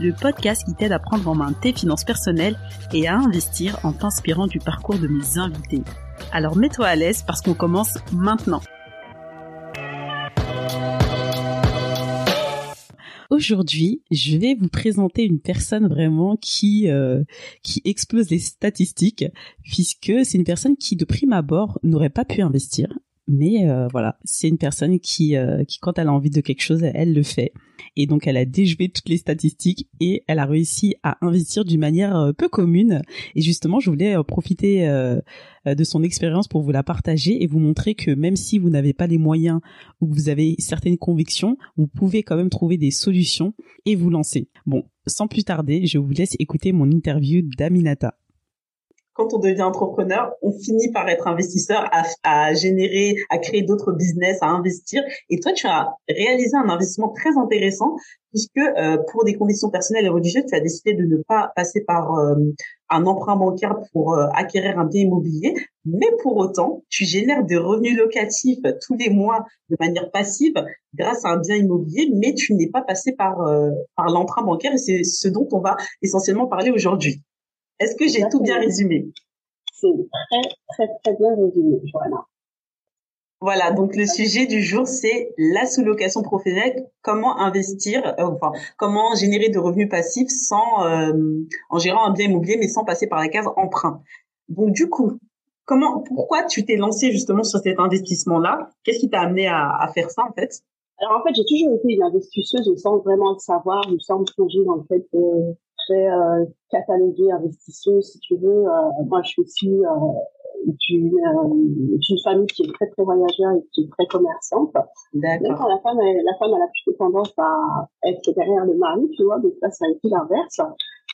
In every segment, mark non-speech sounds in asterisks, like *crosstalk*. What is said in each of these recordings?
le podcast qui t'aide à prendre en main tes finances personnelles et à investir en t'inspirant du parcours de mes invités. Alors mets-toi à l'aise parce qu'on commence maintenant. Aujourd'hui, je vais vous présenter une personne vraiment qui euh, qui explose les statistiques puisque c'est une personne qui de prime abord n'aurait pas pu investir mais euh, voilà, c'est une personne qui, euh, qui, quand elle a envie de quelque chose, elle le fait. Et donc, elle a déjoué toutes les statistiques et elle a réussi à investir d'une manière euh, peu commune. Et justement, je voulais profiter de son expérience pour vous la partager et vous montrer que même si vous n'avez pas les moyens ou que vous avez certaines convictions, vous pouvez quand même trouver des solutions et vous lancer. Bon, sans plus tarder, je vous laisse écouter mon interview d'Aminata quand on devient entrepreneur, on finit par être investisseur, à, à générer, à créer d'autres business, à investir. Et toi, tu as réalisé un investissement très intéressant puisque euh, pour des conditions personnelles et religieuses, tu as décidé de ne pas passer par euh, un emprunt bancaire pour euh, acquérir un bien immobilier, mais pour autant, tu génères des revenus locatifs tous les mois de manière passive grâce à un bien immobilier, mais tu n'es pas passé par par l'emprunt bancaire et c'est ce dont on va essentiellement parler aujourd'hui. Est-ce que j'ai tout bien résumé? C'est très, très, très bien résumé, Joanna. Voilà, donc le sujet du jour, c'est la sous-location professionnelle. Comment investir, euh, enfin, comment générer de revenus passifs sans, euh, en gérant un bien immobilier, mais sans passer par la case emprunt. Donc du coup, comment, pourquoi tu t'es lancé justement sur cet investissement-là? Qu'est-ce qui t'a amené à, à, faire ça en fait? Alors en fait, j'ai toujours été une investisseuse sans vraiment le savoir, sans me plonger dans le fait de très euh, investisseuse, si tu veux. Euh, moi, je suis issue euh, d'une famille qui est très très voyageur et qui est très commerçante. D'accord. Quand la femme, la femme, elle a plutôt tendance à être derrière le mari, tu vois. Donc là, ça a été l'inverse.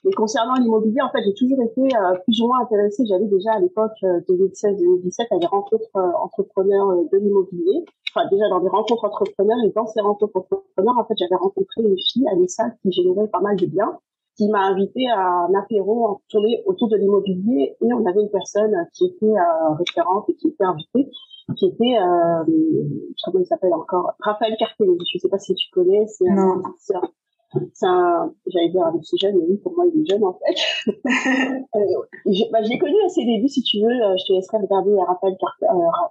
Mais concernant l'immobilier, en fait, j'ai toujours été plus ou moins intéressée. J'avais déjà à l'époque 2016-2017 à des rencontres entrepreneurs de l'immobilier. Enfin, déjà dans des rencontres entrepreneurs et dans ces rencontres entrepreneurs, en fait, j'avais rencontré une fille, Anissa, qui générait pas mal de biens qui m'a invité à un apéro tourné autour de l'immobilier. Et on avait une personne qui était euh, référente et qui était invitée qui était euh, comment il s'appelle encore? Raphaël Cartelli je sais pas si tu connais c'est un c'est un j'allais dire un aussi jeune mais oui pour moi il est jeune en fait. *laughs* Euh, je, bah, je l'ai connu à ses débuts si tu veux. Euh, je te laisserai regarder Raphaël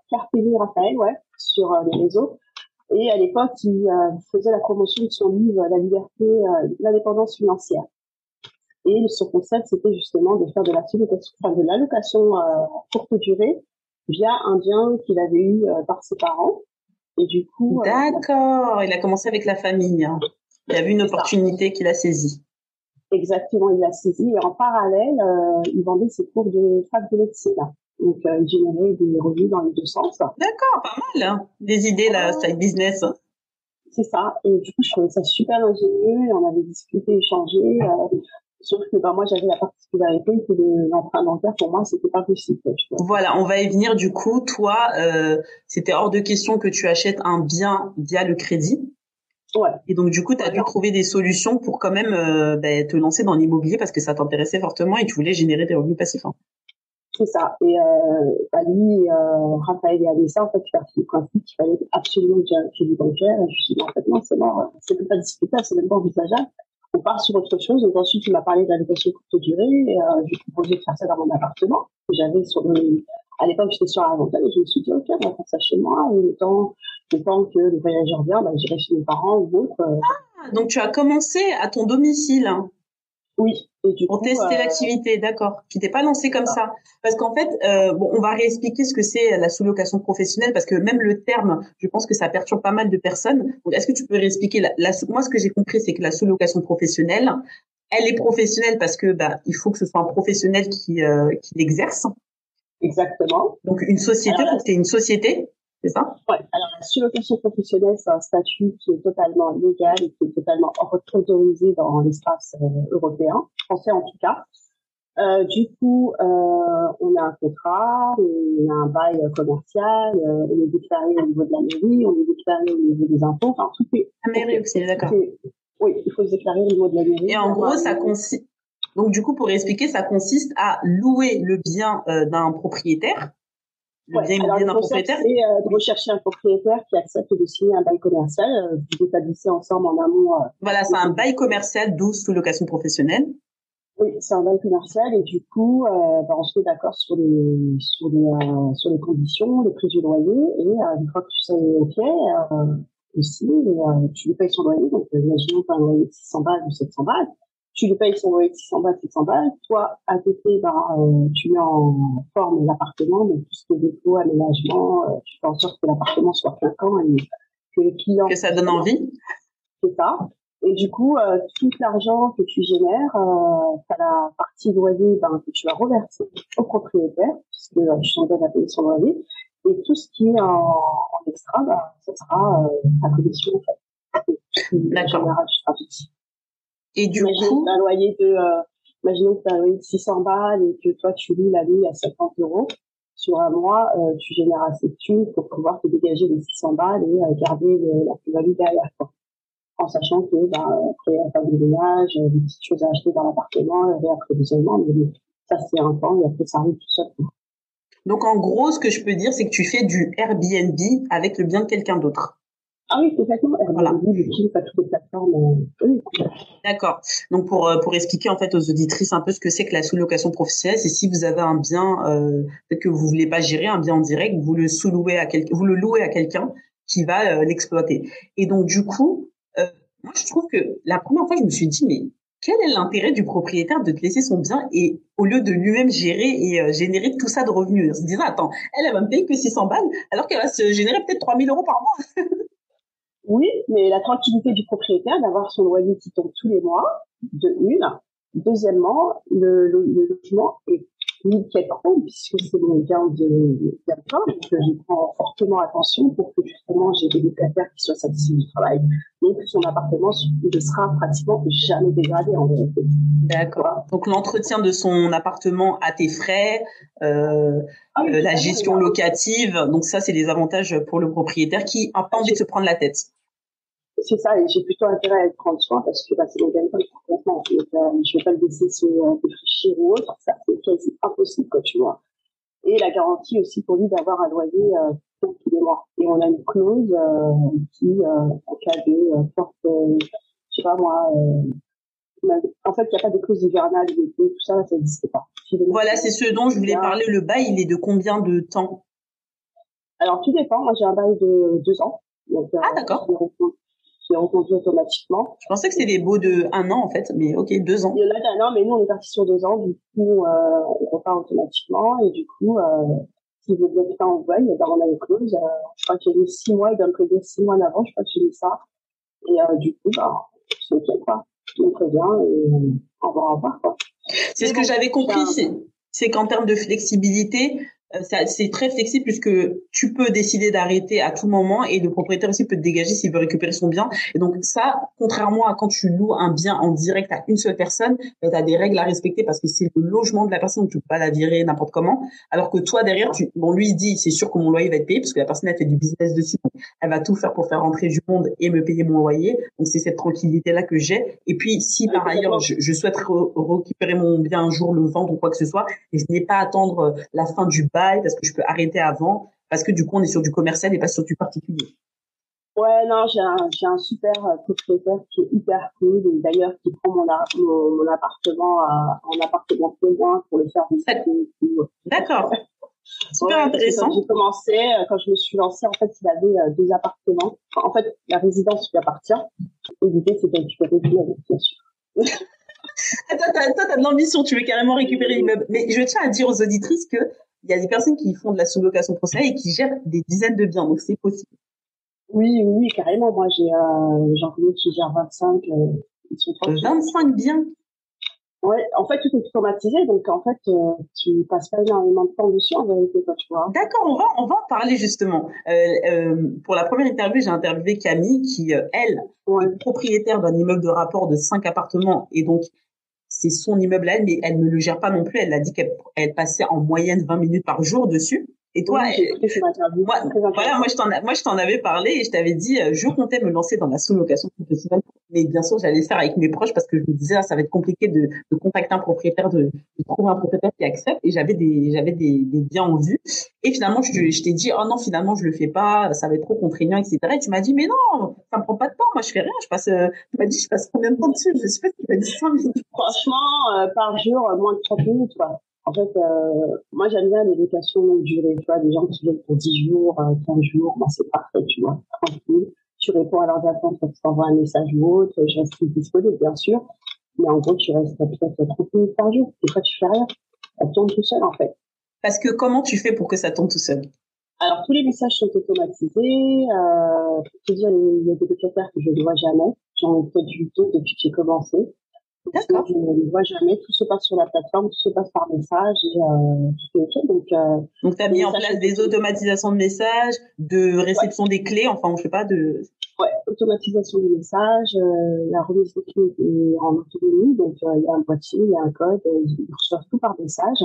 Cartelli Raphaël ouais sur les réseaux. Et à l'époque, il faisait la promotion de son livre La liberté, l'indépendance financière. Et son concept, c'était justement de faire de la enfin, de l'allocation euh, courte durée via un bien qu'il avait eu euh, par ses parents. Et du coup. Euh, D'accord. il a commencé avec la famille. Hein. Il a vu une opportunité qu'il a saisie. Exactement, il l'a saisi. Et en parallèle, euh, il vendait ses cours de fac de médecine. Donc, euh, il générait des revenus dans les deux sens. D'accord, pas mal. Hein. Des idées, là, side business. C'est ça. Et du coup, je trouvais ça super ingénieux. On avait discuté, échangé. Euh, Sauf que bah, moi, j'avais la particularité que l'emprunt bancaire, pour moi, c'était pas possible. Voilà, on va y venir du coup. Toi, euh, c'était hors de question que tu achètes un bien via le crédit. Ouais. Et donc, du coup, tu as dû trouver des solutions pour quand même euh, bah, te lancer dans l'immobilier parce que ça t'intéressait fortement et tu voulais générer des revenus passifs. Hein. C'est ça. Et euh, bah, lui, euh, Raphaël et Anissa, en fait, as fait le principe qu'il fallait absolument que j'ai un crédit bancaire. Et je me suis dit, en fait, non, c'est mort. C'est même pas discutable, c'est même pas envisageable on part sur autre chose. Donc ensuite, il m'a parlé d'allocation courte durée. Euh, j'ai proposé de faire ça dans mon appartement. J'avais sur à l'époque, j'étais sur la et je me suis dit, OK, on va faire ça chez moi. Et le le temps que le voyageur vient, bah, j'irai chez mes parents ou d'autres. Euh. Ah, donc tu as commencé à ton domicile. Hein. Oui. Et du pour tester euh, l'activité, d'accord. Tu t'es pas lancé comme ça, parce qu'en fait, euh, bon, on va réexpliquer ce que c'est la sous-location professionnelle, parce que même le terme, je pense que ça perturbe pas mal de personnes. Donc, est-ce que tu peux réexpliquer la, la, Moi, ce que j'ai compris, c'est que la sous-location professionnelle, elle est professionnelle parce que bah, il faut que ce soit un professionnel qui euh, qui l'exerce. Exactement. Donc une société, c'est une société c'est ça? Ouais. Alors la sous-location professionnelle, c'est un statut qui est totalement légal et qui est totalement autorisé dans l'espace euh, européen, français en tout cas. Euh, du coup, euh, on a un contrat, on a un bail commercial, euh, on est déclaré au niveau de la mairie, on est déclaré au niveau des impôts, enfin tout est. La mairie aussi, d'accord. Oui, il faut se déclarer au niveau de la mairie. Et en gros, ça consiste. Donc du coup, pour expliquer, ça consiste à louer le bien euh, d'un propriétaire. Le bien immobilier d'un propriétaire? C'est euh, de rechercher un propriétaire qui accepte de signer un bail commercial. Euh, vous établissez ensemble en amont. voilà, c'est un bail commercial, d'où sous location professionnelle. Oui, c'est un bail commercial et du coup, euh, bah, on se met d'accord sur les sur les euh, sur les conditions, les prix du loyer et euh, une fois que tu sais ok, euh, aussi, euh, tu lui payes son loyer. Donc, imaginons un loyer de 600 balles ou 700 balles, tu lui payes son loyer de 600 balles, 700 balles. Toi, à côté, bah, tu mets en forme l'appartement, donc tout ce qui est dépôt, aménagement, tu fais en sorte que l'appartement soit clinquant et que les clients que ça donne envie. C'est ça. Et du coup, euh, tout l'argent que tu génères, euh, as la partie loyer ben, que tu vas reverser au propriétaire, puisque euh, tu t'engages à payer son loyer. Et tout ce qui est en, en extra, ben, ça sera euh, ta commission en fait. D'accord. Et du Imagine coup, un loyer de, euh, imaginons que tu as un loyer de 600 balles et que toi tu loues la nuit à 50 euros. Sur un mois, euh, tu génères assez de thunes pour pouvoir te dégager les 600 balles et euh, garder le, la plus-value derrière. Quoi en sachant que bah, après il y a des ménages, des petites choses à acheter dans l'appartement, le réapprovisionnement, mais ça c'est un temps et après ça arrive tout seul. Donc en gros, ce que je peux dire, c'est que tu fais du Airbnb avec le bien de quelqu'un d'autre. Ah oui, exactement. Airbnb, voilà. pas toutes les plateformes. Oui. D'accord. Donc pour euh, pour expliquer en fait aux auditrices un peu ce que c'est que la sous-location professionnelle, c'est si vous avez un bien euh, peut-être que vous voulez pas gérer un bien en direct, vous le sous-louez à quelqu'un, vous le louez à quelqu'un qui va euh, l'exploiter. Et donc du coup, moi, je trouve que la première fois, je me suis dit, mais quel est l'intérêt du propriétaire de te laisser son bien et au lieu de lui-même gérer et euh, générer tout ça de revenus, en se disant, attends, elle, elle va me payer que 600 balles alors qu'elle va se générer peut-être 3000 euros par mois. *laughs* oui, mais la tranquillité du propriétaire d'avoir son loyer qui tombe tous les mois, de une. Deuxièmement, le, le, le logement est nickel puisque c'est mon bien de d'emploi, donc j'y prends fortement attention pour que justement j'ai des locataires qui soient satisfaits du travail. Donc son appartement ne sera pratiquement jamais dégradé en vérité. D'accord. Donc l'entretien de son appartement à tes frais, euh, ah euh, la gestion locative, donc ça c'est des avantages pour le propriétaire qui n'a pas envie de se prendre la tête c'est ça, et j'ai plutôt intérêt à prendre soin parce que bah, c'est mon gagne-pain complètement. Donc, euh, je vais pas le laisser se euh, défricher ou autre, ça c'est quasi impossible, quoi, tu vois. Et la garantie aussi pour lui d'avoir un loyer euh, tous les mois. Et on a une clause euh, qui, euh, en cas de euh, forte, euh, je sais pas moi, en fait, il n'y a pas de clause hivernale, tout ça, ça n'existe pas. Voilà, c'est ce dont je voulais parler. Le bail, il est de combien de temps? Alors, tout dépend. Moi, j'ai un bail de deux ans. Donc, ah, d'accord qui est reconduit automatiquement. Je pensais que c'était des baux de un an en fait, mais ok, deux ans. Il y en a d'un an, mais nous on est parti sur deux ans, du coup euh, on repart automatiquement et du coup euh, s'il veut bien faire en voile, ben, on a une clause. Euh, je crois que j'ai mis six mois, il doit me prévenir six mois en avant, je crois que j'ai mis ça. Et euh, du coup, bah, c'est ok quoi. Je me préviens et on va en voir quoi. C'est ce que j'avais compris, c'est qu'en termes de flexibilité, c'est très flexible puisque tu peux décider d'arrêter à tout moment et le propriétaire aussi peut te dégager s'il veut récupérer son bien. Et donc ça, contrairement à quand tu loues un bien en direct à une seule personne, ben, tu as des règles à respecter parce que c'est le logement de la personne, tu peux pas la virer n'importe comment. Alors que toi derrière, tu, bon lui il dit c'est sûr que mon loyer va être payé parce que la personne a fait du business dessus, elle va tout faire pour faire rentrer du monde et me payer mon loyer. Donc c'est cette tranquillité là que j'ai. Et puis si par ailleurs je, je souhaite récupérer mon bien un jour, le vendre ou quoi que ce soit, et je n'ai pas à attendre la fin du bail parce que je peux arrêter avant parce que du coup on est sur du commercial et pas sur du particulier. Ouais, non, j'ai un, j'ai un super euh, propriétaire qui est hyper cool et d'ailleurs qui prend mon, mon, mon appartement à, en appartement loin pour le faire visiter. D'accord. Super intéressant. J'ai commencé, euh, quand je me suis lancée, en fait, il avait euh, deux appartements. en fait, la résidence lui appartient. Et l'idée, c'était de récupérer avec bien sûr. *laughs* toi, t'as, as de l'ambition, tu veux carrément récupérer l'immeuble. Mais je tiens à dire aux auditrices que il y a des personnes qui font de la sous-location professionnelle et qui gèrent des dizaines de biens, donc c'est possible. Oui, oui, carrément. Moi, j'ai euh, j'en connais qui gèrent 25. Euh, ils sont 25 biens? Ouais, en fait, tout est automatisé, donc en fait, euh, tu passes pas énormément de temps dessus en vérité, quoi, tu vois. D'accord, on va, on va en parler justement. Euh, euh, pour la première interview, j'ai interviewé Camille qui, euh, elle, est propriétaire d'un immeuble de rapport de 5 appartements et donc c'est son immeuble à elle, mais elle ne le gère pas non plus. Elle a dit qu'elle passait en moyenne 20 minutes par jour dessus. Et toi, moi, voilà, moi je t'en, moi je t'en avais parlé et je t'avais dit, euh, je comptais me lancer dans la sous-location professionnelle, mais bien sûr j'allais le faire avec mes proches parce que je me disais, ah, ça va être compliqué de, de contacter un propriétaire, de, de, trouver un propriétaire qui accepte. Et j'avais des, j'avais des, des biens en vue. Et finalement, je, je t'ai dit, oh non, finalement je le fais pas, ça va être trop contraignant, etc. Et tu m'as dit, mais non, ça me prend pas de temps, moi je fais rien, je passe, euh, tu m'as dit, je passe combien de temps dessus? Je sais pas, tu m'as dit 5 minutes. Franchement, euh, par jour, moins de 30 minutes, quoi. En fait, euh, moi, j'aime bien l'éducation longue durée. Tu vois, des gens qui viennent pour 10 jours, 15 euh, jours, ben, c'est parfait, tu vois, tranquille. Tu réponds à leurs attentes, tu t'envoies un message ou autre. Je reste disponible, bien sûr. Mais en gros, tu restes peut-être 30 minutes par jour. Des fois, tu fais rien. Ça tourne tout seul, en fait. Parce que comment tu fais pour que ça tourne tout seul? Alors, tous les messages sont automatisés. Euh, pour te dire, il y a des locataires que je ne vois jamais. J'en ai peut-être vu deux depuis que j'ai commencé. D'accord. Je ne vois jamais. Tout se passe sur la plateforme, tout se passe par message et euh, tout est OK. Donc, euh, donc tu as mis en place des automatisations de messages, de réception des clés, enfin, je sais pas, de... Ouais, automatisation des messages, euh, la remise des clés est en autonomie. Donc, euh, il y a un boîtier, il y a un code, euh, ils reçoivent tout par message.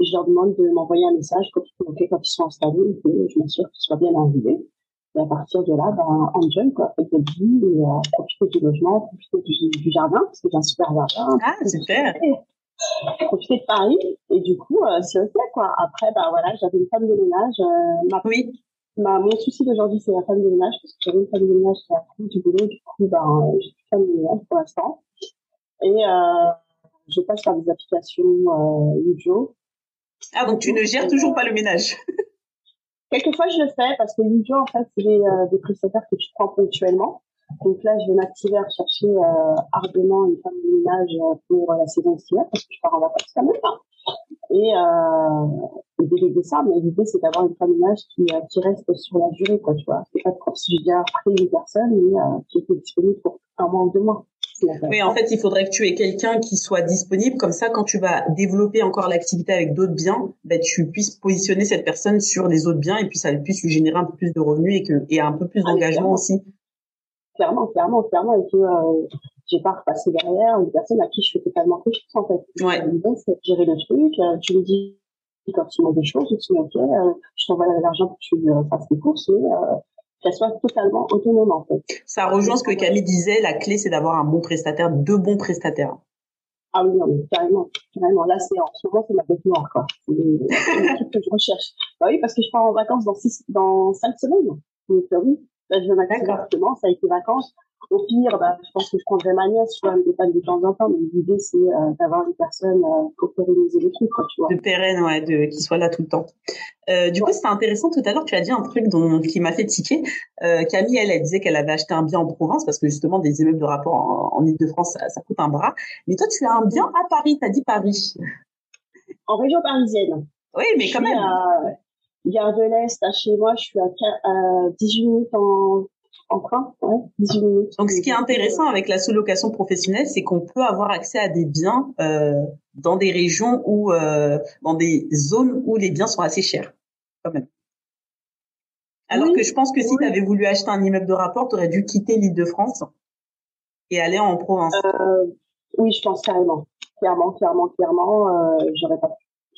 Et je leur demande de m'envoyer un message quand, quand ils sont installés et que je m'assure qu'ils soient bien arrivés. Et à partir de là, ben, enjoy, quoi, faites votre vie et euh, profitez du logement, profitez du, du, jardin, parce que j'ai un super jardin. Ah, super! *laughs* Profitez de Paris, et du coup, euh, c'est ok, quoi. Après, ben voilà, j'avais une femme de ménage. Euh, ma, oui. Ma, mon souci d'aujourd'hui, c'est la femme de ménage, parce que j'avais une femme de ménage qui a pris du boulot, du coup, ben, j'ai plus de femme de ménage pour l'instant. Et euh, je passe par des applications euh, Ujo. Ah, donc tu ne gères toujours pas le ménage *laughs* Quelquefois, je le fais parce que l'idée, en fait, c'est euh, des prestataires que tu prends ponctuellement. Donc là, je vais m'activer à rechercher euh, ardemment une femme de ménage euh, pour la saison estière parce que je pars en vacances quand même. Hein. Et, euh, et déléguer ça, mais l'idée, c'est d'avoir une femme de ménage qui, euh, qui reste sur la durée, quoi, tu vois. C'est pas comme si j'ai déjà pris une personne, mais qui était disponible pour un mois ou deux mois. Oui, en fait, il faudrait que tu aies quelqu'un qui soit disponible. Comme ça, quand tu vas développer encore l'activité avec d'autres biens, ben, tu puisses positionner cette personne sur les autres biens et puis ça puisse lui générer un peu plus de revenus et que et un peu plus ah, d'engagement aussi. Clairement, clairement, clairement. Et que euh, j'ai pas repassé derrière une personne à qui je fais totalement confiance en fait. Ouais. C'est gérer le truc. Euh, tu me dis quand tu m'as des choses, tu dis ok, euh, je t'envoie l'argent pour que tu euh, fasses tes courses et qu'elle soit totalement autonome en fait. Ça rejoint ce que Camille disait, la clé c'est d'avoir un bon prestataire, deux bons prestataires. Ah oui, non, carrément, carrément. Là, c'est en ce moment, c'est ma bête noire, quoi. C'est le truc que je recherche. Bah oui, parce que je pars en vacances dans six, dans cinq semaines. Donc euh, oui, là, je vais m'activer directement, ça a été vacances. Au pire, bah, je pense que je prendrai ma nièce, tu vois, de temps en temps, mais l'idée, c'est euh, d'avoir une personne euh, pour pérenniser le truc, quoi, tu vois. De pérenne, ouais, de, qui soit là tout le temps. Euh, du coup, c'était intéressant. Tout à l'heure, tu as dit un truc dont, qui m'a fait tiquer. Euh, Camille, elle, elle disait qu'elle avait acheté un bien en Provence parce que justement, des immeubles de rapport en, en Ile-de-France, ça, ça, coûte un bras. Mais toi, tu as un bien à Paris. Tu as dit Paris. En région parisienne. Oui, mais quand même. À Gare de l'Est, à chez moi, je suis à, à 18 minutes en en train, ouais, 18 minutes. Donc, ce qui est intéressant avec la sous-location professionnelle, c'est qu'on peut avoir accès à des biens euh, dans des régions ou euh, dans des zones où les biens sont assez chers, quand même. Alors que je pense que si tu avais voulu acheter un immeuble de rapport, tu aurais dû quitter l'île de France et aller en province. Euh, oui, je pense carrément. Clairement, clairement, clairement, euh, j'aurais pas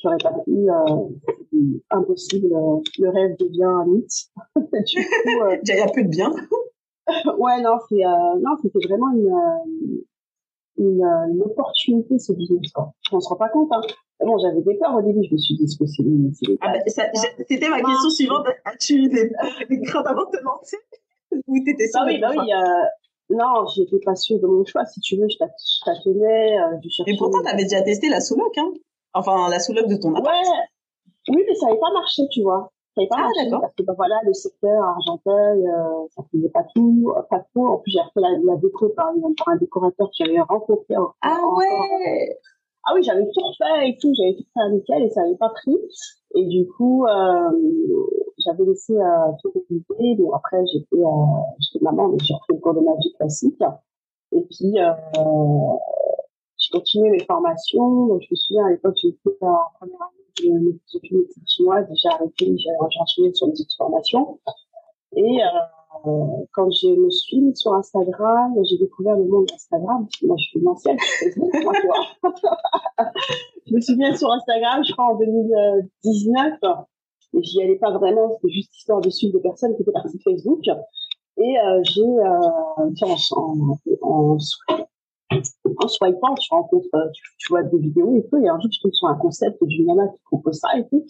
j'aurais pas pu euh, impossible le rêve devient un mythe *laughs* euh, il y a plus de bien *laughs* ouais, non, c'est euh, non, c'était vraiment une, euh, une, euh, une opportunité ce business. Quoi. On se rend pas compte. Hein. Bon, j'avais des peurs au début. Je me suis dit, que c'est ah ben, C'était ma question suivante. As-tu eu des, des craintes avant de te lancer? Ou t'étais sûre Ah oui, bah oui. Euh, non, j'étais pas sûre de mon choix. Si tu veux, je tâtonnais. Euh, je cherchais. Mais pourtant, t'avais déjà testé la sous-loc, hein Enfin, la sous-loc de ton appart. Ouais. Oui, mais ça n'avait pas marché, tu vois. Ça n'avait pas ah, marché parce que ben voilà le secteur Argenteuil euh, ça faisait pas tout pas trop. En plus j'ai fait la, la déco par, par un décorateur que j'avais rencontré ah ouais. ah oui j'avais tout refait et tout j'avais tout fait nickel et ça n'avait pas pris. Et du coup euh, j'avais laissé euh, tout écouter bon après j'étais euh, j'étais maman mais j'ai repris le cours de magie classique. Et puis euh, mes formations donc je me souviens à l'époque j'étais en première année je m'occupais chinoise, j'ai arrêté, j'ai enchaîné sur une petite formation. Et, euh, quand je me suis mise sur Instagram, j'ai découvert le monde d'Instagram. Moi, je suis une ancienne. *laughs* je me suis mise sur Instagram, je crois, en 2019. Mais j'y allais pas vraiment, c'était juste histoire de suivre des personnes qui étaient parties de Facebook. Et euh, j'ai, euh, en swipant, tu rencontres, tu, tu, vois des vidéos et tout, et un jour, je tombe sur un concept d'une nana qui propose ça et tout.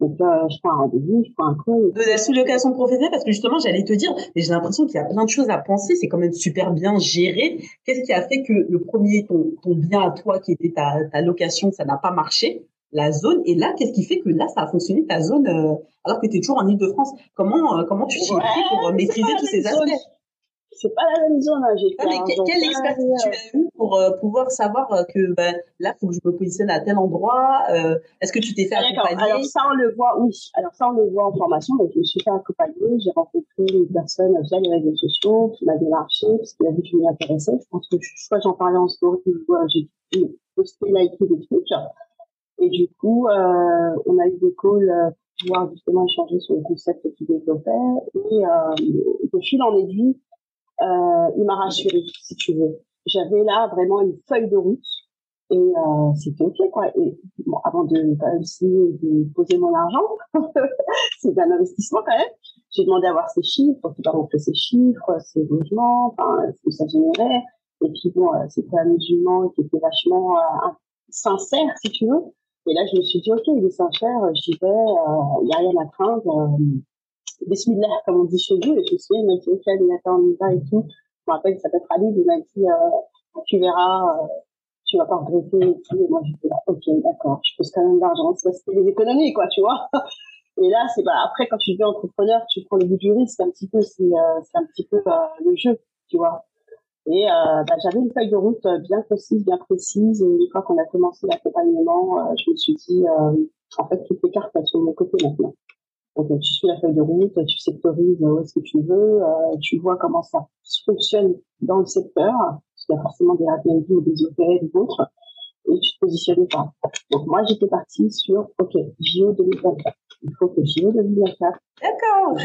Donc là, je prends un rendez-vous, je prends un call. De la sous-location professionnelle, parce que justement, j'allais te dire, mais j'ai l'impression qu'il y a plein de choses à penser, c'est quand même super bien géré. Qu'est-ce qui a fait que le premier, ton, ton bien à toi, qui était ta, ta location, ça n'a pas marché? La zone. Et là, qu'est-ce qui fait que là, ça a fonctionné ta zone euh, alors que tu es toujours en Ile-de-France Comment euh, comment tu t'y pris pour maîtriser tous ces aspects? C'est pas la même zone. Hein. J'ai mais quelle expertise tu as eu pour euh, pouvoir savoir que ben, là, faut que je me positionne à tel endroit Est-ce que tu t'es fait accompagner? Alors ça, on le voit, oui. Alors ça, on le voit en formation. Donc, je me suis fait accompagner. J'ai rencontré une personne via les réseaux sociaux qui m'a démarché parce qu'il a vu que je m'y intéressais. Je pense que soit j'en parlais en story, soit j'ai posté, liké des trucs. Et du coup, euh, on a eu des calls euh, pour pouvoir justement échanger sur le concept qu'il développait. Et euh, de fil en aiguille, euh, il m'a rassuré, si tu veux. J'avais là vraiment une feuille de route et euh, c'était ok quoi. Et bon, avant de de poser mon argent, *laughs* c'est un investissement quand même. J'ai demandé à voir ses chiffres, il m'a montré ses chiffres, ses logements, enfin ce que ça générait. Et puis bon, euh, c'était un musulman qui était vachement euh, sincère, si tu veux. Et là, je me suis dit, ok, il est sincère, j'y vais, il euh, n'y a rien à craindre. Euh, bismillah, comme on dit chez nous. Et je suis il m'a dit, ok, d'accord, on y et tout. Je me rappelle, peut être Ali, il m'a dit, euh, tu verras, euh, tu vas pas regretter et tout. Et moi, j'étais là, ok, d'accord, je pose quand même d'argent, c'est c'était des économies, quoi, tu vois. *laughs* Et là, c'est bah, après, quand tu deviens entrepreneur, tu prends le bout du risque, un petit peu, c'est, euh, c'est un petit peu le jeu, tu vois. Et euh, bah, j'avais une feuille de route euh, bien précise, bien précise. Et une fois qu'on a commencé l'accompagnement, euh, je me suis dit, euh, en fait, toutes les cartes sont de mon côté maintenant. Donc tu suis la feuille de route, tu sectorises où est-ce que tu veux, tu vois comment ça fonctionne dans le secteur, parce qu'il y a forcément des Airbnb ou des hôtels ou d'autres, et tu te positionnes pas. Donc moi j'étais partie sur, ok, JO 2024. Il faut que JO 2024. D'accord.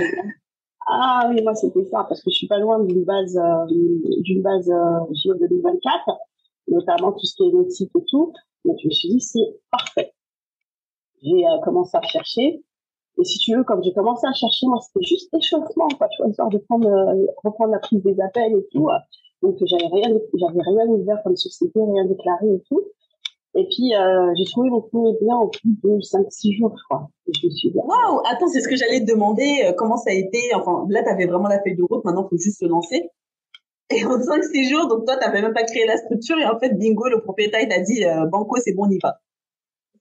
Ah oui, moi c'était ça, parce que je suis pas loin d'une base, euh, d'une base euh, JO 2024, notamment tout ce qui est nautique et tout. Donc je me suis dit c'est parfait. J'ai euh, commencé à chercher. Et si tu veux, comme j'ai commencé à chercher, moi c'était juste échauffement, quoi, tu vois, histoire de prendre, euh, reprendre la prise des appels et tout. Donc j'avais rien, j'avais rien ouvert comme société, rien déclaré et tout. Et puis, euh, j'ai trouvé mon premier bien en plus de 5-6 jours, je crois. Et je me suis dit, waouh, attends, c'est ce que j'allais te demander, euh, comment ça a été, enfin, là, tu avais vraiment la feuille de route, maintenant, il faut juste se lancer. Et en 5-6 jours, donc toi, tu n'avais même pas créé la structure, et en fait, bingo, le propriétaire, il t'a dit, euh, banco, c'est bon, on y va.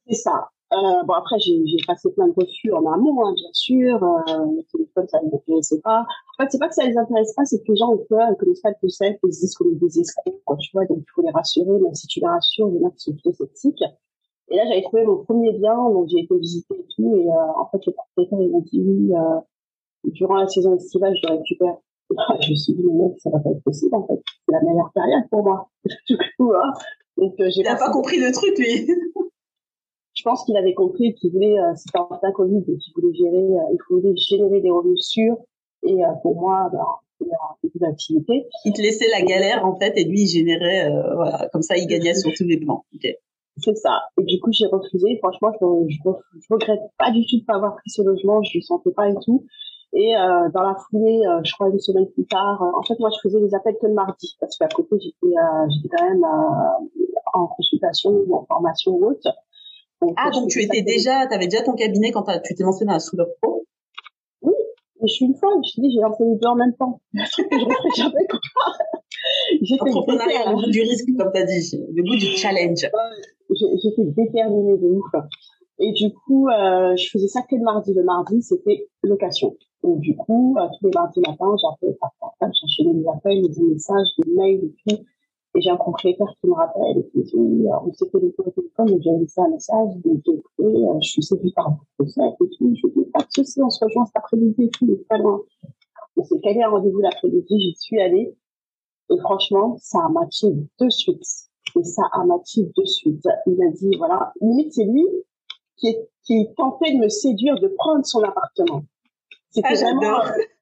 C'est ça. Euh, bon après j'ai passé plein de refus en amont hein, bien sûr. Euh, le téléphone ça ne m'intéressait pas. En fait c'est pas que ça les intéresse pas c'est que les gens ont peur ils connaissent pas le concept ils se disent qu'on est des escrocs quoi tu vois donc il faut les rassurer même si tu les rassures il y en a qui sont plutôt sceptiques. Et là j'avais trouvé mon premier bien donc j'ai été visiter et tout et euh, en fait le propriétaire il m'a dit oui euh, durant la saison estivale je le récupère *laughs* je me suis dit mais ça va pas être possible en fait. C'est la meilleure période pour moi *laughs* du coup hein. donc euh, j'ai pas, pas compris le truc lui *laughs* je pense qu'il avait compris qu'il voulait, euh, c'était en plein Covid, qu'il voulait gérer, euh, il voulait générer des revenus sûrs. Et euh, pour moi, ben, il y a beaucoup d'activités. Il te laissait la galère en fait, et lui il générait, euh, voilà, comme ça il gagnait sur tous les plans. Okay. C'est ça. Et du coup j'ai refusé. Franchement, je, je, je, regrette pas du tout de pas avoir pris ce logement. Je le sentais pas et tout. Et euh, dans la foulée, euh, je crois une semaine plus tard, en fait moi je faisais des appels que le mardi parce qu'à côté j'étais j'étais quand même en consultation ou en formation ou autre ah, donc tu étais déjà, tu avais déjà ton cabinet quand tu t'es lancé dans la Souleur Pro? Oui, mais je suis une folle. Je suis dit, j'ai lancé les deux en même temps. Un truc que je ne jamais quoi? J'ai fait le goût du risque, comme tu as dit, le goût du challenge. J'étais déterminée de ouf. Et du coup, euh, je faisais ça que le mardi. Le mardi, c'était location. Donc du coup, euh, tous les mardis matin, j'appelais par portable, cherchais des appels, des messages, des mails et tout et j'ai un propriétaire qui me rappelle et qui me dit, oui, on s'est fait le téléphone et j'ai laissé un message, j'ai écouté, euh, je suis séduit par le procès et tout. Je dis, pas de souci, on se rejoint cet après-midi et tout, mais pas loin. On s'est calé un rendez-vous l'après-midi, j'y suis allée. Et franchement, ça a matché de suite. Et ça a matché de suite. Il m'a dit, voilà, limite, c'est lui qui, est, qui tentait de me séduire de prendre son appartement. C'était ah, vraiment, c'est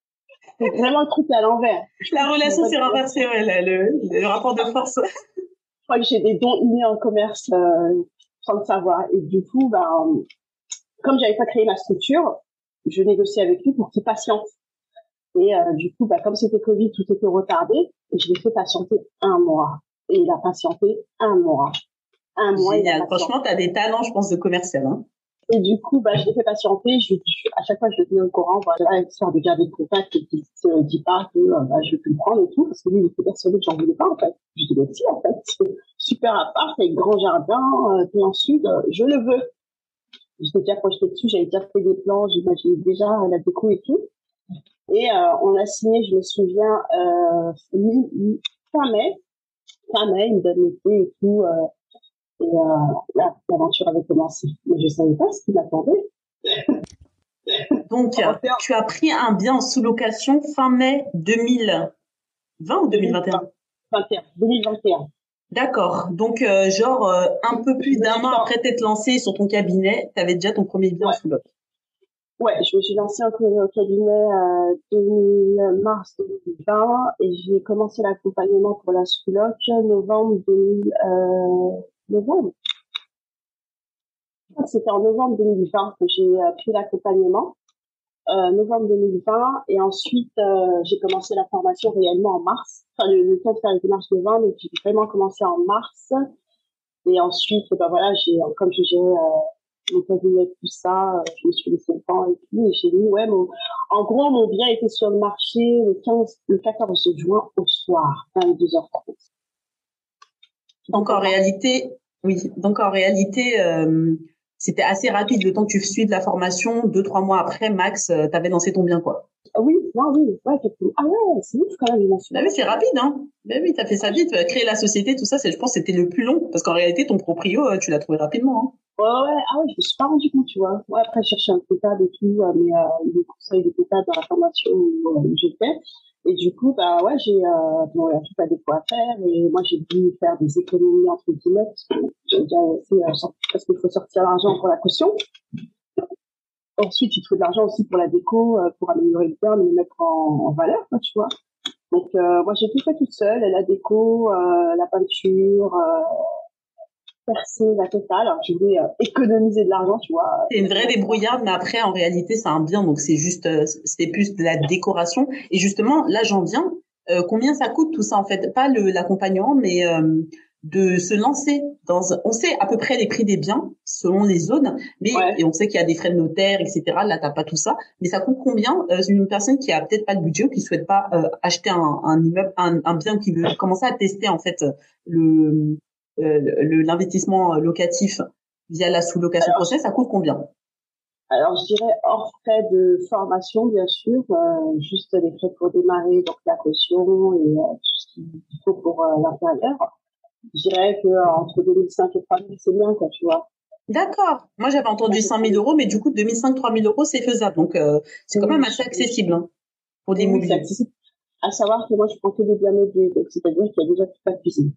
vraiment le truc à l'envers. La relation s'est renversée, ouais, le, le, rapport de force. Je crois que j'ai des dons innés en commerce euh, sans le savoir. Et du coup, ben, comme j'avais pas créé ma structure, je négociais avec lui pour qu'il patiente. Et euh, du coup, bah, comme c'était Covid, tout était retardé. Et je l'ai fait patienter un mois. Et il a patienté un mois. Un mois. Génial. Franchement, tu as des talents, je pense, de commercial. Hein. Et du coup, bah, je l'ai fait patienter. Je, à chaque fois, je le tenais au courant, voilà, histoire de garder le contact et qu'il ne dit pas que euh, bah, je vais plus le prendre et tout. Parce que lui, il était persuadé que j'en voulais pas, en fait. Je dis, bah, si, en fait. Super appart, avec grand jardin, euh, plein sud, euh, je le veux. J'étais déjà projeté dessus, j'avais déjà fait des plans, j'imaginais déjà la déco et tout. Et euh, on a signé, je me souviens, euh, fin mai. Fin mai, une bonne été et tout. Euh, et euh, l'aventure avait commencé. Mais je savais pas ce qui m'attendait. *laughs* Donc, *laughs* tu as pris un bien en sous-location fin mai 2020 ou 2021 2021. 2021. D'accord. Donc, euh, genre, euh, un peu plus d'un an après t'être lancé sur ton cabinet, tu avais déjà ton premier bien en sous-location. Ouais, je me suis lancée au cabinet euh, mars 2020 et j'ai commencé l'accompagnement pour la sous-loc novembre 2000, euh, novembre. C'était en novembre 2020 que j'ai euh, pris l'accompagnement, euh, novembre 2020 et ensuite euh, j'ai commencé la formation réellement en mars. Enfin, le, temps de faire les démarches de vente, j'ai vraiment commencé en mars. Et ensuite, ben voilà, j'ai comme je gérais mon cabinet tout ça, euh, je me suis laissé le temps et tout, et j'ai mis, ouais, mon, en gros, mon bien était sur le marché le 15, le 14 juin au soir, 22h30. Donc en réalité, oui, donc en réalité, euh, c'était assez rapide le temps que tu suives la formation, deux, trois mois après, max, euh, t'avais lancé ton bien, quoi. Ah oui, non, oui, ouais, ah ouais, c'est ouf quand même. Bah oui, c'est rapide, hein. Bah oui, t'as fait ça vite, créer la société, tout ça, c'est, je pense, c'était le plus long, parce qu'en réalité, ton proprio, tu l'as trouvé rapidement. Hein. Ouais, ouais, ah ouais, je me suis pas rendu compte, tu vois. Ouais, après, je cherchais un comptable et tout, euh, mais euh, les conseils de comptable dans la formation où, euh, j'étais. Et du coup, bah ouais, j'ai euh, bon, a tout à des à faire. Et moi, j'ai dû faire des économies entre guillemets parce que j'ai déjà euh, parce qu'il faut sortir l'argent pour la caution. Ensuite, il faut de l'argent aussi pour la déco, euh, pour améliorer le bien, le mettre en, valeur, quoi, tu vois. Donc, moi, j'ai tout fait toute seule, la déco, la peinture, percer la totale. Alors, je voulais euh, économiser de l'argent, tu vois. C'est une vraie débrouillarde, mais après, en réalité, c'est un bien, donc c'est juste, euh, c'est plus de la décoration. Et justement, là, j'en viens. Euh, combien ça coûte tout ça en fait? Pas le l'accompagnement, mais de se lancer dans. On sait à peu près les prix des biens selon les zones, mais et on sait qu'il y a des frais de notaire, etc. Là, t'as pas tout ça, mais ça coûte combien Une personne qui a peut-être pas de budget ou qui souhaite pas acheter un, un immeuble, un, un bien, qui veut commencer à tester en fait le euh, l'investissement locatif via la sous-location prochaine, ça coûte combien? Alors, je dirais hors frais de formation, bien sûr, euh, juste les frais pour démarrer, donc la caution et euh, tout ce qu'il faut pour euh, l'intérieur. Je dirais que entre 2005 et 3000, c'est bien, quoi, tu vois. D'accord. Moi, j'avais entendu 5000 euros, mais du coup, 2005, 3000 euros, c'est faisable. Donc, c'est quand même assez accessible hein, pour l'immobilier. Oui, à savoir que moi, je prends que des biens meublés, donc c'est-à-dire qu'il y a déjà toute la cuisine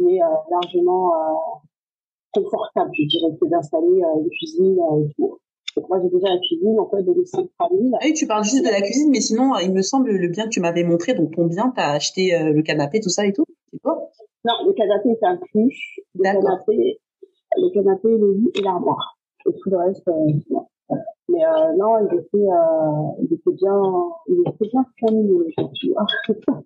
est euh, largement euh, confortable, je dirais, que d'installer euh, une cuisine et tout. Donc moi j'ai déjà la cuisine en fait de famille. Ah oui, tu parles juste de la cuisine, mais sinon il me semble le bien que tu m'avais montré, donc ton bien, t'as acheté le canapé, tout ça et tout, c'est quoi Non, le canapé est inclus. Le canapé, le canapé, le lit et l'armoire. Et tout le reste, euh, mais euh, non, il était, euh, il était bien, il était bien tu vois. *laughs*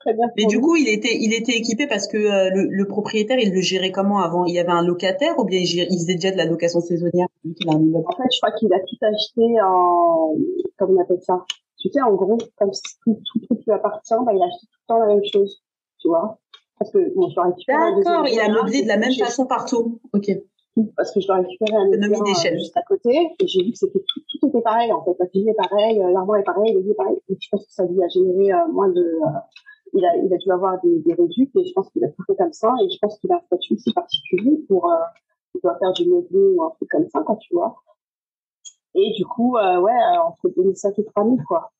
Très bien. Mais du coup, il était, il était équipé parce que euh, le, le, propriétaire, il le gérait comment avant? Il y avait un locataire ou bien il, gérait, il faisait déjà de la location saisonnière? En fait, je crois qu'il a tout acheté en, comment on appelle ça? Tu sais, en gros, comme si tout, tout, tout lui appartient, bah, il a acheté tout le temps la même chose, tu vois? Parce que bon, je D'accord, il a meublé de la même façon partout. Ok parce que je dois récupérer un économie d'échelle. juste à côté et j'ai vu que c'était tout, tout était pareil en fait. La cuisine est pareille euh, l'armoire est pareil le lit est pareil. Et je pense que ça lui a généré euh, moins de euh, il a il a dû avoir des, des réducts et je pense qu'il a tout fait comme ça et je pense qu'il a un statut aussi particulier pour il doit faire du meublé ou un truc comme ça quand tu vois. Et du coup ouais entre 2005 et 3000 quoi.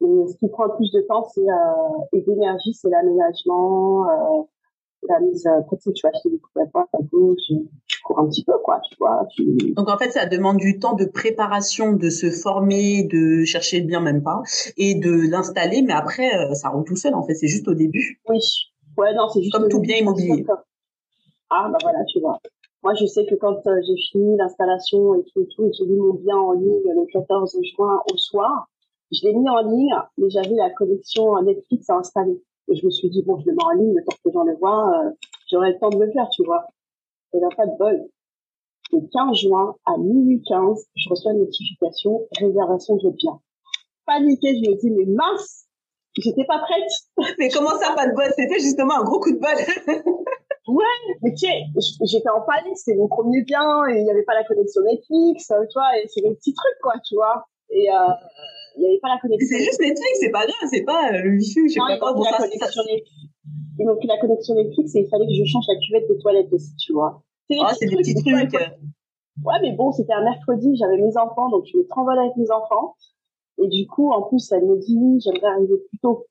Mais ce qui prend le plus de temps c'est et d'énergie c'est l'aménagement la mise, côté, tu vas acheter des coups à droite, à gauche, cours un petit peu, quoi, tu vois. Donc en fait, ça demande du temps de préparation, de se former, de chercher le bien même pas, et de l'installer, mais après, euh, ça roule tout seul, en fait, c'est juste au début. Oui, ouais, non, c'est juste Comme tout bien immobilier. Ah, bah voilà, tu vois. Moi, je sais que quand euh, j'ai fini l'installation et tout et tout, et j'ai mis mon bien en ligne le 14 juin au soir, je l'ai mis en ligne, mais j'avais la connexion Netflix à installer. Et je me suis dit, bon, je le mets en ligne, le temps que j'en le vois, euh, j'aurai le temps de le faire, tu vois. Et là, pas de bol. Le 15 juin, à minuit 15, je reçois une notification, réservation de bien. Paniqué, je me dis, mais mince, j'étais pas prête. *laughs* Mais comment ça, pas de bol? C'était justement un gros coup de bol. *laughs* ouais, mais tu sais, j'étais en panique, c'était mon premier bien, et il n'y avait pas la connexion Netflix, tu vois, et c'est le petit truc, quoi, tu vois. Et, euh, il n'y avait pas la connexion. C'est juste Netflix, c'est pas grave, c'est pas euh, le wifi je sais pas quoi. Bon, la connexion Netflix. M'ont pris la connexion Netflix et il fallait que je change la cuvette des toilettes aussi, tu vois. Ah, c'est des petits trucs. Ouais, mais bon, c'était un mercredi, j'avais mes enfants, donc je me travaille avec mes enfants. Et du coup, en plus, elle me dit oui, j'aimerais arriver plus tôt.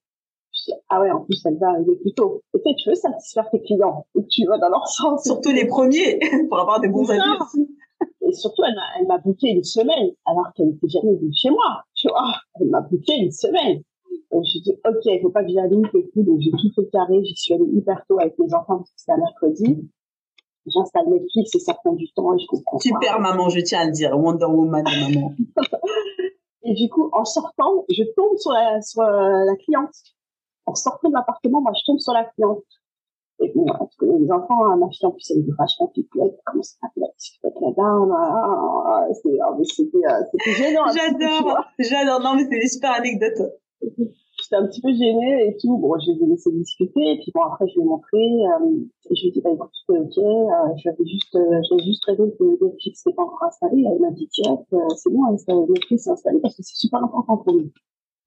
Je dis, ah ouais, en plus, elle va arriver plus tôt. Et tu sais, tu veux satisfaire tes clients. Et tu vas dans leur sens? Surtout les premiers, *laughs* pour avoir des bons avis aussi. Et surtout, elle m'a, elle m'a booké une semaine, alors qu'elle n'était jamais venue chez moi. Tu vois, elle m'a booké une semaine. Et je dis, ok, il faut pas que j'allume et tout. Donc, j'ai tout fait carré. J'y suis allée hyper tôt avec mes enfants parce que c'était un mercredi. J'installe Netflix et ça prend du temps et je comprends Super maman, je tiens à le dire. Wonder Woman, maman. *laughs* et du coup, en sortant, je tombe sur la, sur la cliente. En sortant de l'appartement, moi, je tombe sur la cliente. Et bon, parce que les enfants, hein, ma fille en plus, elle était vachement pipelette, comment ça s'appelle, la dame, ah, c'était, euh, c'était gênant. J'adore, j'adore, non, mais c'est des super anecdotes. J'étais un petit peu gênée et tout. Bon, je les ai laissés discuter. Et puis bon, après, je lui ai montré. Euh, et je lui ai dit, bah écoute, c'est ok. Euh, j'avais juste, euh, j'avais juste rêvé que Netflix n'était pas encore installé. Elle m'a dit, tiens, euh, c'est bon, Netflix est installé parce que c'est super important pour nous.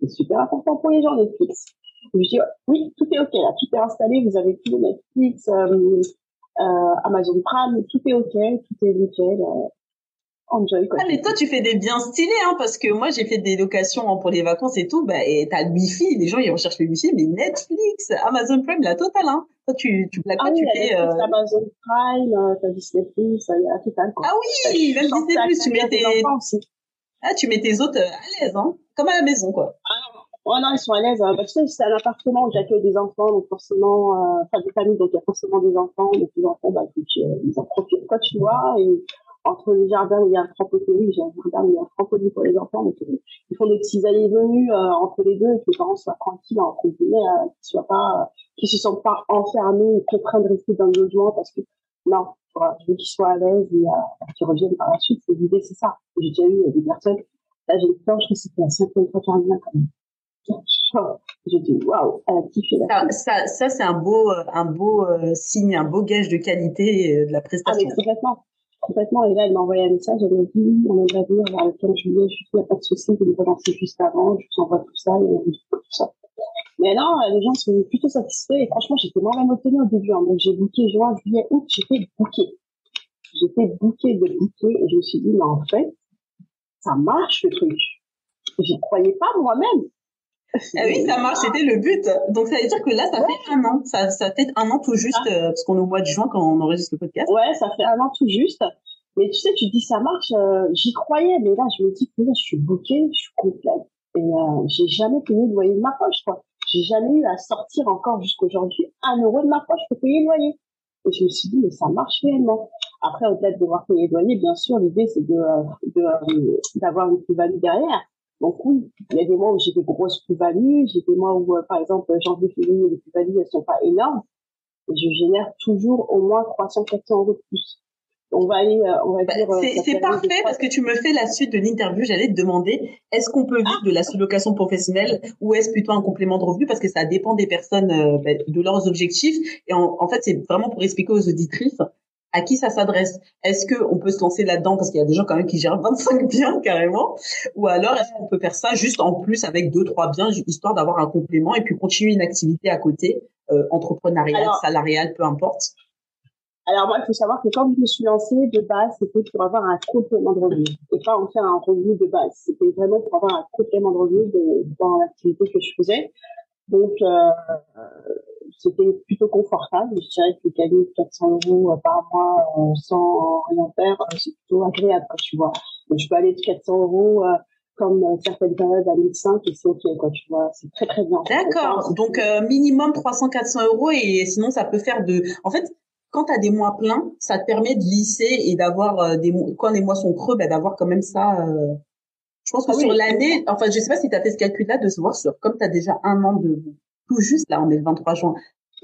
C'est super important pour les gens, Netflix. Je dis, oui, tout est OK là, tout est installé, vous avez tout Netflix, euh, euh, Amazon Prime, tout est OK, tout est nickel. Euh, enjoy, quoi. Ah, mais toi, tu fais des biens stylés, hein, parce que moi, j'ai fait des locations hein, pour les vacances et tout, bah, et t'as le Wi-Fi, les gens, ils recherchent le Wi-Fi, mais Netflix, Amazon Prime, la totale, hein. Toi, tu, tu ah, pas, oui, tu fais, euh... Amazon Prime, euh, t'as Disney Plus, il y a la totale, quoi. Ah oui, même Disney Plus, tu mets tes, ah, tu mets tes autres euh, à l'aise, hein. Comme à la maison, quoi. Ah, Oh non, ils sont à l'aise. Hein. Bah, tu sais, c'est un appartement où j'accueille des enfants, donc forcément, euh, enfin des familles, donc il y a forcément des enfants, donc les enfants, bah, écoute, euh, ils en profitent quoi, tu vois. Et entre les jardins, il y a un trampoline, j'ai un jardin, il y a un trampoline pour les enfants, donc euh, ils font des petits allées venues euh, entre les deux, et que les parents soient tranquilles, entre guillemets, euh, qu'ils soient pas, euh, qu'ils se sentent pas enfermés, et contraints de rester dans le logement, parce que non, voilà, je veux qu'ils soient à l'aise et euh, qu'ils reviennent par la suite. L'idée, c'est ça. J'ai déjà eu des personnes. Là, j'ai crois que c'était la fois qu'elle revient quand même. J'ai dit waouh, elle a kiffé la ça, ça, ça c'est un beau, un beau euh, signe, un beau gage de qualité euh, de la prestation. Ah, mais complètement, complètement. Et là, elle m'a envoyé un message, elle m'a dit, on aimerait venir vers le 15 juillet, je suis il n'y a pas de souci, vous nous lancer juste avant, je vous envoie tout ça, et tout ça. Mais non, les gens sont plutôt satisfaits, et franchement, j'étais moi-même au début, hein. donc j'ai booké juin, juillet, août, j'étais booké. J'étais booké de booké, et je me suis dit, mais en fait, ça marche le truc. J'y croyais pas moi-même. Ah oui, ça marche, c'était le but. Donc ça veut dire que là, ça ouais. fait un an. Ça, ça fait un an tout juste, ah. euh, parce qu'on est au mois de juin quand on enregistre le podcast. Ouais, ça fait un an tout juste. Mais tu sais, tu dis ça marche, euh, j'y croyais, mais là, je me dis que là, je suis bloquée, je suis complète. Et euh, j'ai jamais payé le loyer de ma poche, quoi. J'ai jamais eu à sortir encore jusqu'aujourd'hui un euro de ma poche pour payer le loyer. Et je me suis dit, mais ça marche réellement. Après, au-delà de devoir payer le loyer, bien sûr, l'idée, c'est de, de, d'avoir une plus-value derrière. Donc oui, il y a des mois où j'ai des grosses plus-values, j'ai des mois où, euh, par exemple, janvier, février, les plus-values, elles sont pas énormes. Je génère toujours au moins 300, 400 euros de plus. On va aller, euh, on va bah, dire. C'est parfait parce que tu me fais la suite de l'interview. J'allais te demander, est-ce qu'on peut vivre de la sous-location professionnelle ou est-ce plutôt un complément de revenu parce que ça dépend des personnes, euh, bah, de leurs objectifs. Et en, en fait, c'est vraiment pour expliquer aux auditrices à qui ça s'adresse Est-ce que on peut se lancer là-dedans parce qu'il y a des gens quand même qui gèrent *laughs* 25 biens carrément? Ou alors est-ce qu'on peut faire ça juste en plus avec deux trois biens histoire d'avoir un complément et puis continuer une activité à côté euh, entrepreneuriale, salariale, peu importe? Alors moi, il faut savoir que quand je me suis lancée, de base, c'était pour avoir un complément de revenu et pas en faire un revenu de base. C'était vraiment pour avoir un complément de revenu de, dans l'activité que je faisais. Donc, euh, c'était plutôt confortable. Je dirais que gagner 400 euros par mois sans rien faire, c'est plutôt agréable, quand tu vois. Donc, je peux aller de 400 euros comme certaines périodes à 1005 et c'est ok quoi tu vois c'est très très bien d'accord donc minimum 300 400 euros et sinon ça peut faire de en fait quand tu as des mois pleins, ça te permet de lisser et d'avoir euh, des quand les mois sont creux, ben d'avoir quand même ça. Euh... Je pense que ah sur l'année, enfin je sais pas si tu as fait ce calcul-là de se voir sur comme tu as déjà un an de tout juste là, on est le 23 juin.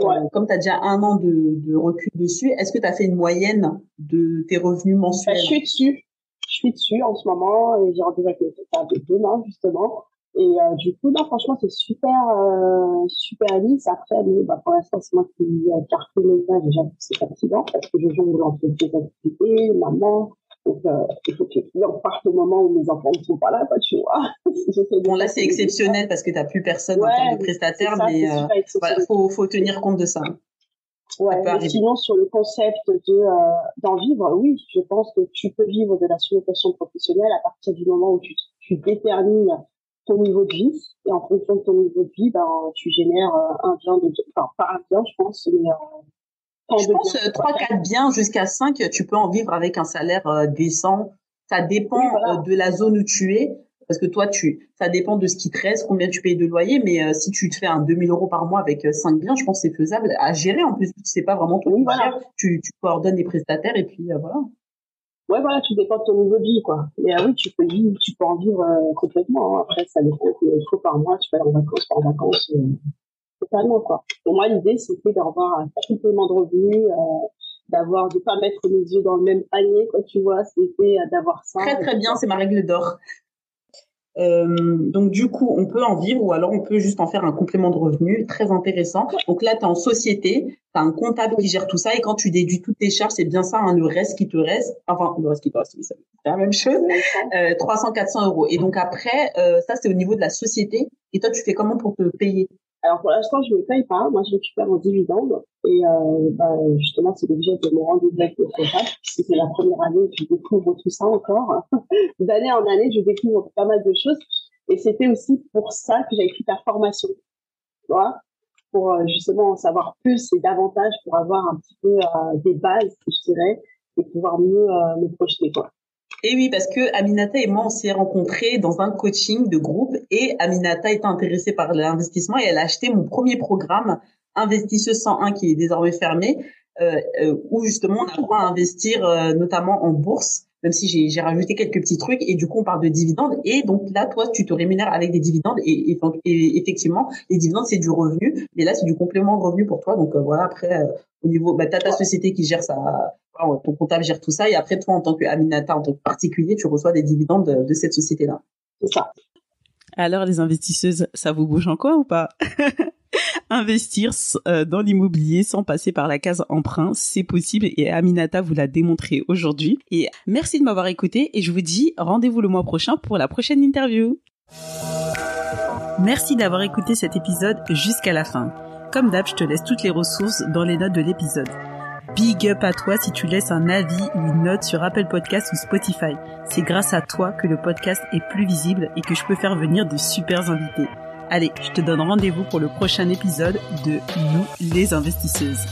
Euh, comme tu as déjà un an de, de recul dessus, est-ce que tu as fait une moyenne de tes revenus mensuels Je suis dessus. Je suis dessus en ce moment et j'ai rendez-vous avec de demain justement. Et euh, du coup, non, franchement, c'est super, euh, super lisse. Après, bah, pour l'instant, c'est moi qui euh, cartonne les pages. Déjà, c'est fatigant parce que je jongle entre deux activités, maman. Donc, euh, il faut que les clients partent au moment où mes enfants ne sont pas là, tu vois. *laughs* bon, là, c'est exceptionnel parce que tu n'as plus personne ouais, en termes de prestataire, mais il euh, faut, faut tenir compte de ça. Ouais, mais sinon, sur le concept de euh, d'en vivre, oui, je pense que tu peux vivre de la sous-location professionnelle à partir du moment où tu, tu détermines ton niveau de vie. Et en fonction de ton niveau de vie, ben, tu génères euh, un bien, de, enfin, pas un bien, je pense, mais euh, je pense biens, 3 4 biens jusqu'à 5 tu peux en vivre avec un salaire euh, décent. Ça dépend de la zone où tu es parce que toi tu ça dépend de ce qui te reste combien tu payes de loyer mais si tu te fais un 2000 euros par mois avec 5 biens je pense que c'est faisable à gérer en plus tu sais pas vraiment tout voilà. tu tu coordonnes les prestataires et puis voilà. Ouais voilà tu dépends de ton niveau de vie quoi. Mais ah oui tu peux vivre tu peux en vivre euh, complètement hein. après ça dépend une fois par mois tu vas en vacances pas en vacances euh, totalement quoi. Pour moi l'idée c'était d'avoir un complément de revenus euh, d'avoir de pas mettre les yeux dans le même panier quoi tu vois. C'était euh, d'avoir ça très très bien c'est ma règle d'or. Euh, donc du coup, on peut en vivre ou alors on peut juste en faire un complément de revenu très intéressant. Donc là, tu es en société, tu as un comptable qui gère tout ça et quand tu déduis toutes tes charges, c'est bien ça, hein, le reste qui te reste, enfin le reste qui te reste, c'est la même chose, euh, 300, 400 euros. Et donc après, euh, ça c'est au niveau de la société. Et toi, tu fais comment pour te payer? Alors pour l'instant, je ne paye pas. Moi, je récupère mon dividende. Et euh, bah, justement, c'est l'objet de mon rendez-vous avec le comptable. C'est la première année que je découvre tout ça encore. *laughs* D'année en année, je découvre pas mal de choses. Et c'était aussi pour ça que j'avais pris ta formation. Tu pour euh, justement en savoir plus et davantage pour avoir un petit peu euh, des bases, je dirais, et pouvoir mieux euh, me projeter. Quoi. Et oui, parce que Aminata et moi, on s'est rencontrés dans un coaching de groupe et Aminata était intéressée par l'investissement et elle a acheté mon premier programme Investisseuse 101 qui est désormais fermé, euh, euh, où justement on apprend à investir euh, notamment en bourse, même si j'ai rajouté quelques petits trucs et du coup on parle de dividendes. Et donc là toi tu te rémunères avec des dividendes et, et, effectivement les dividendes c'est du revenu, mais là c'est du complément de revenu pour toi. Donc voilà après au niveau bah t'as ta société qui gère ça ton comptable gère tout ça et après toi en tant que Aminata en tant que particulier tu reçois des dividendes de, cette société là c'est ça alors les investisseuses ça vous bouge en quoi ou pas? *laughs* Investir euh, dans l'immobilier sans passer par la case emprunt, c'est possible et Aminata vous l'a démontré aujourd'hui. Et merci de m'avoir écouté et je vous dis rendez-vous le mois prochain pour la prochaine interview. Merci d'avoir écouté cet épisode jusqu'à la fin. Comme d'hab, je te laisse toutes les ressources dans les notes de l'épisode. Big up à toi si tu laisses un avis ou une note sur Apple Podcast ou Spotify. C'est grâce à toi que le podcast est plus visible et que je peux faire venir de super invités. Allez, je te donne rendez-vous pour le prochain épisode de Nous les investisseuses.